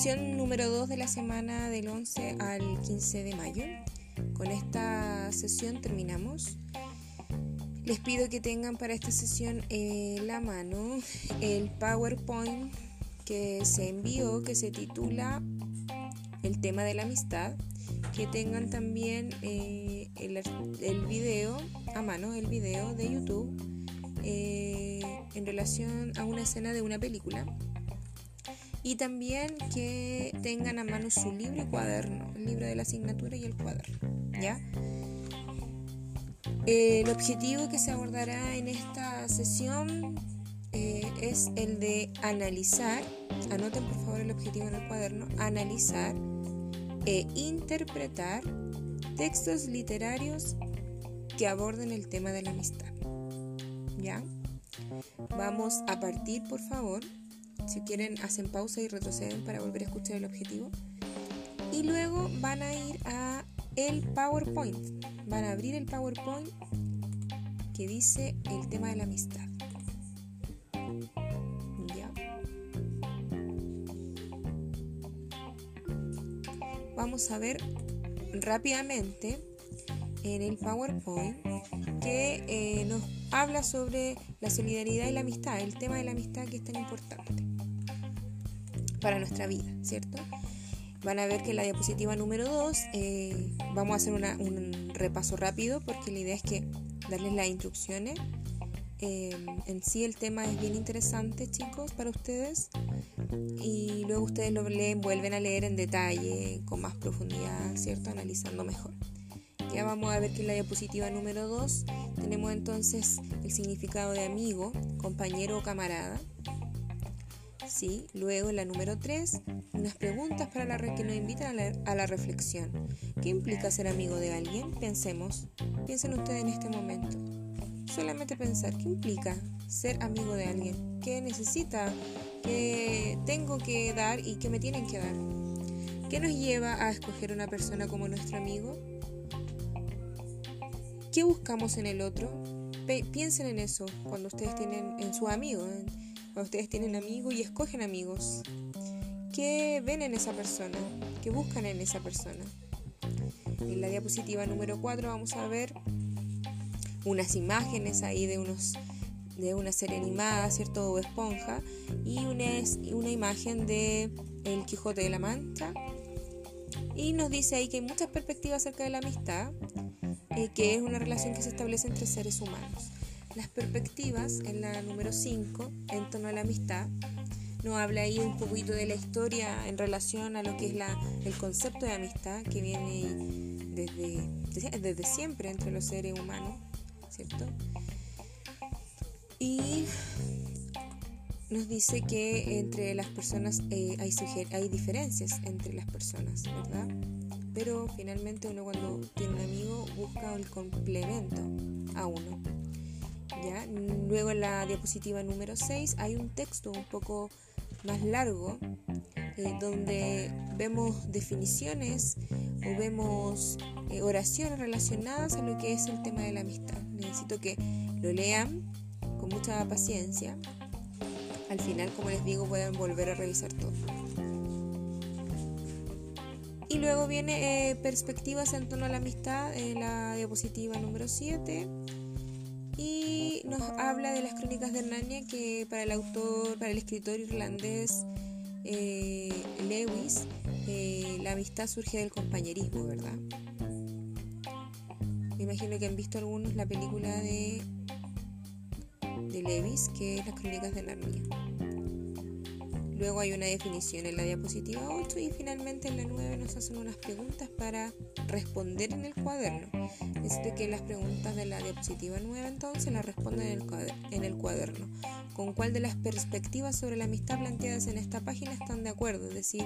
Sesión número 2 de la semana del 11 al 15 de mayo. Con esta sesión terminamos. Les pido que tengan para esta sesión en la mano el PowerPoint que se envió, que se titula El tema de la amistad. Que tengan también eh, el, video a mano, el video de YouTube eh, en relación a una escena de una película y también que tengan a mano su libro y cuaderno, el libro de la asignatura y el cuaderno, ¿ya? El objetivo que se abordará en esta sesión eh, es el de analizar, anoten por favor el objetivo en el cuaderno, analizar e interpretar textos literarios que aborden el tema de la amistad. ¿Ya? Vamos a partir, por favor, si quieren, hacen pausa y retroceden para volver a escuchar el objetivo. Y luego van a ir a el PowerPoint. Van a abrir el PowerPoint que dice el tema de la amistad. ¿Ya? Vamos a ver rápidamente en el PowerPoint que eh, nos habla sobre la solidaridad y la amistad, el tema de la amistad que es tan importante para nuestra vida, ¿cierto? Van a ver que en la diapositiva número 2 eh, vamos a hacer un repaso rápido porque la idea es que darles las instrucciones. Eh, en sí el tema es bien interesante, chicos, para ustedes. Y luego ustedes lo leen, vuelven a leer en detalle, con más profundidad, ¿cierto? Analizando mejor. Ya vamos a ver que en la diapositiva número 2 tenemos entonces el significado de amigo, compañero o camarada. Sí, luego la número 3, unas preguntas para la que nos invitan a la, reflexión. ¿Qué implica ser amigo de alguien? Pensemos, piensen ustedes en este momento. Solamente pensar, ¿qué implica ser amigo de alguien? ¿Qué necesita? ¿Qué tengo que dar y qué me tienen que dar? ¿Qué nos lleva a escoger una persona como nuestro amigo? ¿Qué buscamos en el otro? piensen en eso cuando ustedes tienen en su amigo, ustedes tienen amigos y escogen amigos. ¿Qué ven en esa persona? ¿Qué buscan en esa persona? En la diapositiva número 4 vamos a ver unas imágenes ahí de unos de una serie animada, ¿cierto? O esponja y una, una imagen de El Quijote de la Mancha. Y nos dice ahí que hay muchas perspectivas acerca de la amistad que es una relación que se establece entre seres humanos. Las perspectivas, en la número 5, en torno a la amistad, nos habla ahí un poquito de la historia en relación a lo que es la, el concepto de amistad que viene desde, desde siempre entre los seres humanos, ¿cierto? Y nos dice que entre las personas eh, hay, hay diferencias entre las personas, ¿verdad? pero finalmente uno cuando tiene un amigo busca el complemento a uno. Luego en la diapositiva número 6 hay un texto un poco más largo eh, donde vemos definiciones o vemos eh, oraciones relacionadas a lo que es el tema de la amistad. Necesito que lo lean con mucha paciencia. Al final, como les digo, pueden volver a revisar todo. Y luego viene eh, perspectivas en torno a la amistad, en la diapositiva número 7. Y nos habla de las crónicas de Narnia que para el autor, para el escritor irlandés eh, Lewis, eh, la amistad surge del compañerismo, ¿verdad? Me imagino que han visto algunos la película de, de Lewis, que es las crónicas de Narnia. Luego hay una definición en la diapositiva 8 y finalmente en la 9 nos hacen unas preguntas para responder en el cuaderno. Necesito que las preguntas de la diapositiva 9 entonces las respondan en el, cuaderno. ¿Con cuál de las perspectivas sobre la amistad planteadas en esta página están de acuerdo? Es decir,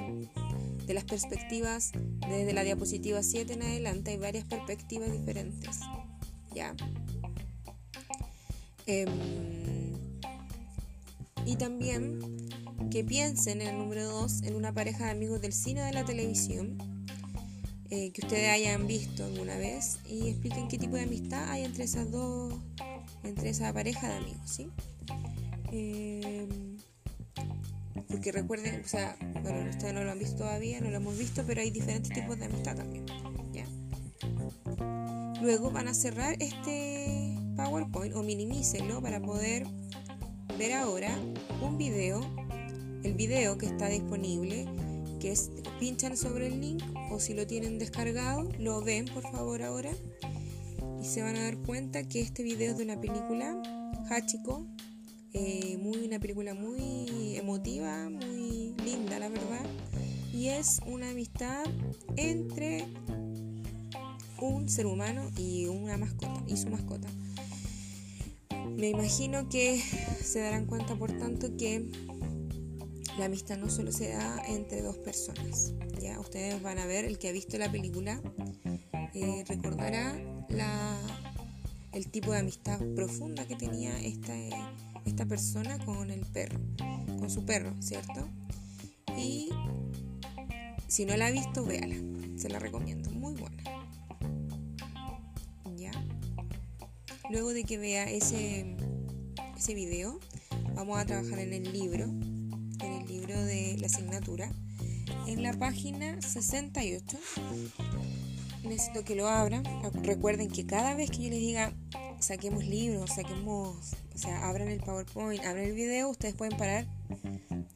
de las perspectivas desde la diapositiva 7 en adelante hay varias perspectivas diferentes. ¿Ya? Em, y también que piensen en el número 2 en una pareja de amigos del cine o de la televisión eh, que ustedes hayan visto alguna vez y expliquen qué tipo de amistad hay entre esas dos, entre esa pareja de amigos, ¿sí? Eh, porque recuerden, o sea, bueno, ustedes no lo han visto todavía, no lo hemos visto, pero hay diferentes tipos de amistad también. Luego van a cerrar este PowerPoint o minimícenlo para poder ver ahora un video, el video que está disponible, que es pinchan sobre el link o si lo tienen descargado, lo ven por favor ahora y se van a dar cuenta que este video es de una película, Hachiko, eh, muy, una película muy emotiva, muy linda la verdad, y es una amistad entre un ser humano y una mascota y su mascota. Me imagino que se darán cuenta, por tanto, que la amistad no solo se da entre dos personas. Ya ustedes van a ver, el que ha visto la película eh, recordará el tipo de amistad profunda que tenía esta, esta persona con el perro, con su perro, ¿cierto? Y si no la ha visto, véala, se la recomiendo, muy buena. Luego de que vea ese, ese video, vamos a trabajar en el libro, libro de la asignatura. En la página 68, necesito que lo abran. Recuerden que cada vez que yo les diga saquemos libros, saquemos, o sea, abran el PowerPoint, abran el video, ustedes pueden parar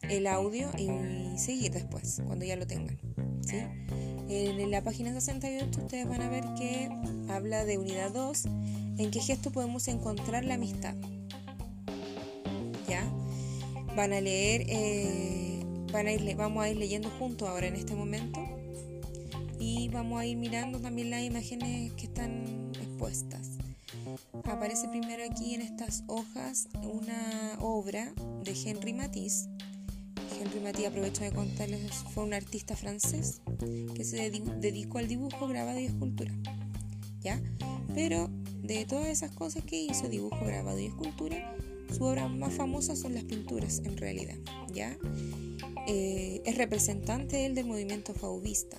el audio y seguir después, cuando ya lo tengan. ¿sí? En la página 68 ustedes van a ver que habla de unidad 2 ¿En qué gesto podemos encontrar la amistad? Van a leer, eh, vamos a ir leyendo juntos ahora en este momento y vamos a ir mirando también las imágenes que están expuestas. Aparece primero aquí en estas hojas una obra de Henri Matisse. Henri Matisse, aprovecho de contarles, fue un artista francés que se dedicó al dibujo, grabado y escultura. ¿Ya? Pero de todas esas cosas que hizo, dibujo, grabado y escultura, su obra más famosa son las pinturas, en realidad, ¿ya? Eh, es representante del movimiento fauvista,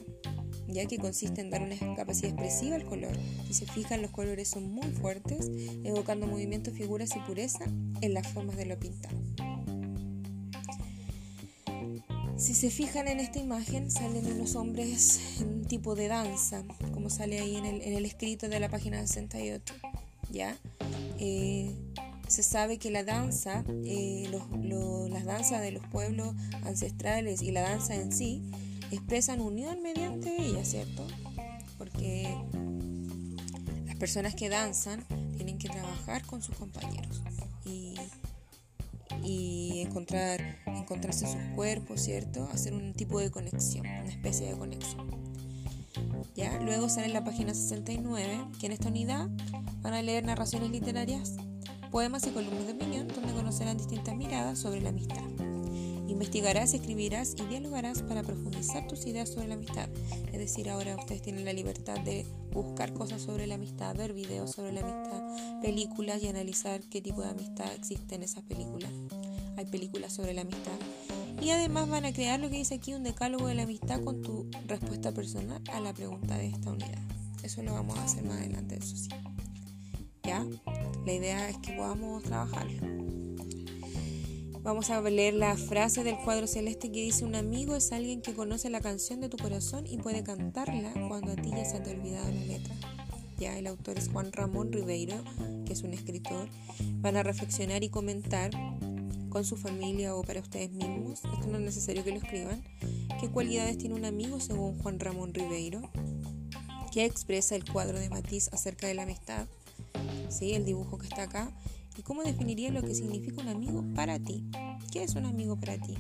ya que consiste en dar una capacidad expresiva al color. Si se fijan, los colores son muy fuertes, evocando movimientos, figuras y pureza en las formas de lo pintado. Si se fijan en esta imagen, salen unos hombres en un tipo de danza, como sale ahí en el, escrito de la página 68. ¿ya? Eh, se sabe que la danza, eh, las danzas de los pueblos ancestrales y la danza en sí, expresan unión mediante ella, ¿cierto? Porque las personas que danzan tienen que trabajar con sus compañeros y encontrar, encontrarse sus cuerpos, ¿cierto? Hacer un tipo de conexión, una especie de conexión. ¿Ya? Luego sale la página 69, que en esta unidad van a leer narraciones literarias, poemas y columnas de opinión, donde conocerán distintas miradas sobre la amistad. Investigarás, escribirás y dialogarás para profundizar tus ideas sobre la amistad. Es decir, ahora ustedes tienen la libertad de buscar cosas sobre la amistad, ver videos sobre la amistad, películas y analizar qué tipo de amistad existe en esas películas. Hay películas sobre la amistad. Y además van a crear lo que dice aquí un decálogo de la amistad con tu respuesta personal a la pregunta de esta unidad. Eso lo vamos a hacer más adelante, eso sí. ¿Ya? La idea es que podamos trabajarlo. Vamos a leer la frase del cuadro celeste que dice, un amigo es alguien que conoce la canción de tu corazón y puede cantarla cuando a ti ya se te ha olvidado la letra. Ya el autor es Juan Ramón Ribeiro, que es un escritor. Van a reflexionar y comentar con su familia o para ustedes mismos, esto no es necesario que lo escriban, qué cualidades tiene un amigo según Juan Ramón Ribeiro, qué expresa el cuadro de Matisse acerca de la amistad, ¿sí? el dibujo que está acá, ¿Y cómo definirías lo que significa un amigo para ti? ¿Qué es un amigo para ti?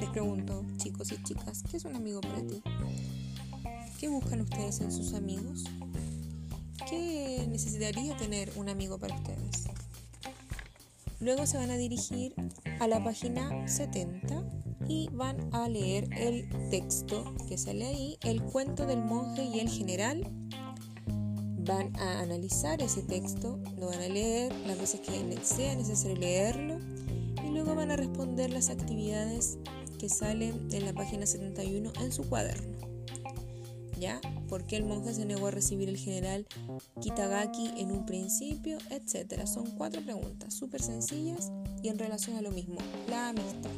Les pregunto, chicos y chicas, ¿qué es un amigo para ti? ¿Qué buscan ustedes en sus amigos? ¿Qué necesitaría tener un amigo para ustedes? Luego se van a dirigir a la página 70 y van a leer el texto que sale ahí, el cuento del monje y el general van a analizar ese texto, lo van a leer las veces que sea necesario leerlo y luego van a responder las actividades que salen en la página 71 en su cuaderno. ¿Ya? ¿Por qué el monje se negó a recibir el general Kitagaki en un principio? Etcétera. Son cuatro preguntas súper sencillas y en relación a lo mismo, la amistad.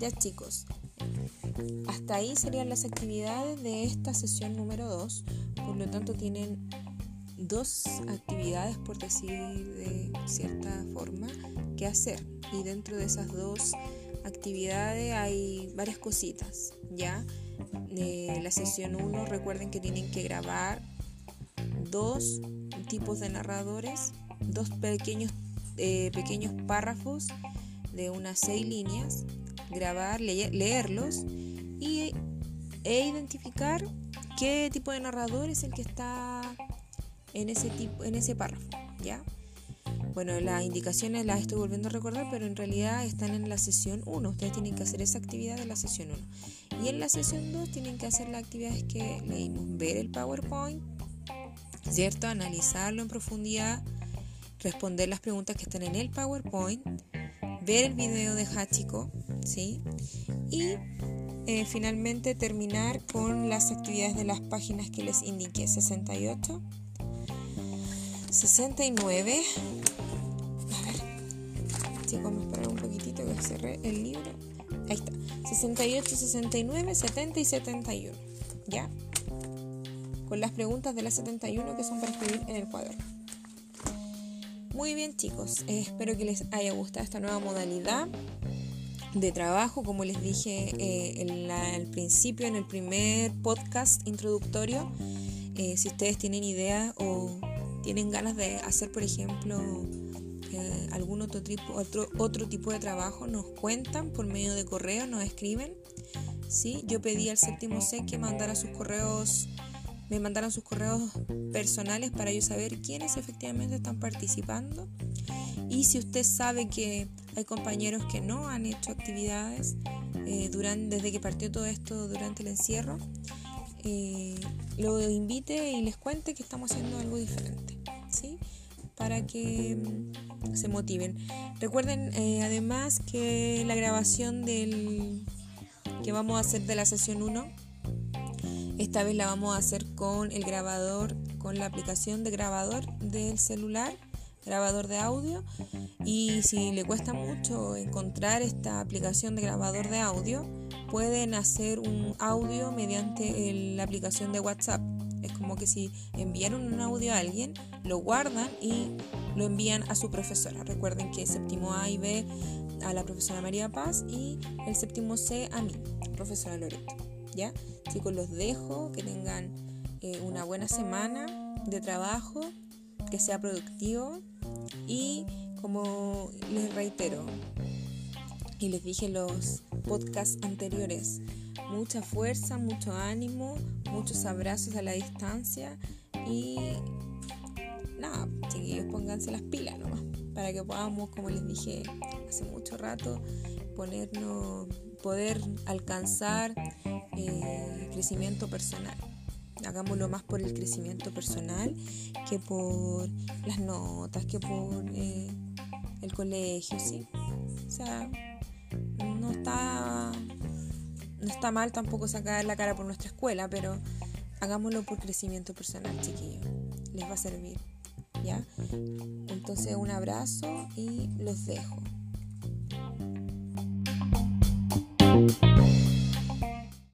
Ya chicos, hasta ahí serían las actividades de esta sesión número 2. Por lo tanto, tienen dos actividades, por decir de cierta forma, que hacer. Y dentro de esas dos actividades hay varias cositas, ¿ya? Eh, la sesión 1, recuerden que tienen que grabar dos tipos de narradores, dos pequeños, eh, pequeños párrafos de unas seis líneas, grabar, leerlos y, e identificar qué tipo de narrador es el que está en ese, tipo, en ese párrafo, ¿ya? Bueno, las indicaciones las estoy volviendo a recordar, pero en realidad están en la sesión 1. Ustedes tienen que hacer esa actividad de la sesión 1. Y en la sesión 2 tienen que hacer las actividades que leímos. Ver el PowerPoint, ¿cierto? Analizarlo en profundidad, responder las preguntas que están en el PowerPoint, ver el video de Hachiko, ¿sí? Y eh, finalmente terminar con las actividades de las páginas que les indiqué, 68, 69, chicos, me esperan un poquitito que cerré el libro. Ahí está. 68, 69, 70 y 71. ¿Ya? Con las preguntas de la 71 que son para escribir en el cuaderno. Muy bien, chicos. Eh, espero que les haya gustado esta nueva modalidad de trabajo. Como les dije eh, al principio, en el primer podcast introductorio, eh, si ustedes tienen ideas o tienen ganas de hacer, por ejemplo, algún otro tipo, otro, otro tipo de trabajo, nos cuentan por medio de correo, nos escriben. ¿sí? Yo pedí al séptimo C que mandara sus correos, me mandaran sus correos personales para yo saber quiénes efectivamente están participando. Y si usted sabe que hay compañeros que no han hecho actividades eh, durante, desde que partió todo esto durante el encierro, eh, lo invite y les cuente que estamos haciendo algo diferente. Para que se motiven. Recuerden eh, además que la grabación del que vamos a hacer de la sesión 1, esta vez la vamos a hacer con el grabador, con la aplicación de grabador del celular, grabador de audio. Y si le cuesta mucho encontrar esta aplicación de grabador de audio, pueden hacer un audio mediante la aplicación de WhatsApp. Como que si enviaron un audio a alguien, lo guardan y lo envían a su profesora. Recuerden que séptimo A y B a la profesora María Paz y el séptimo C a mí, profesora Loreto. ¿Ya? Chicos, los dejo, que tengan eh, una buena semana de trabajo, que sea productivo y como les reitero y les dije en los podcasts anteriores, mucha fuerza, mucho ánimo, muchos abrazos a la distancia y nada, chiquillos, pónganse las pilas nomás, para que podamos, como les dije hace mucho rato, ponernos, poder alcanzar eh, crecimiento personal. Hagámoslo más por el crecimiento personal que por las notas, que por eh, el colegio, ¿sí? O sea, no está, no está mal tampoco sacar la cara por nuestra escuela, pero hagámoslo por crecimiento personal, chiquillos. Les va a servir. Entonces un abrazo y los dejo.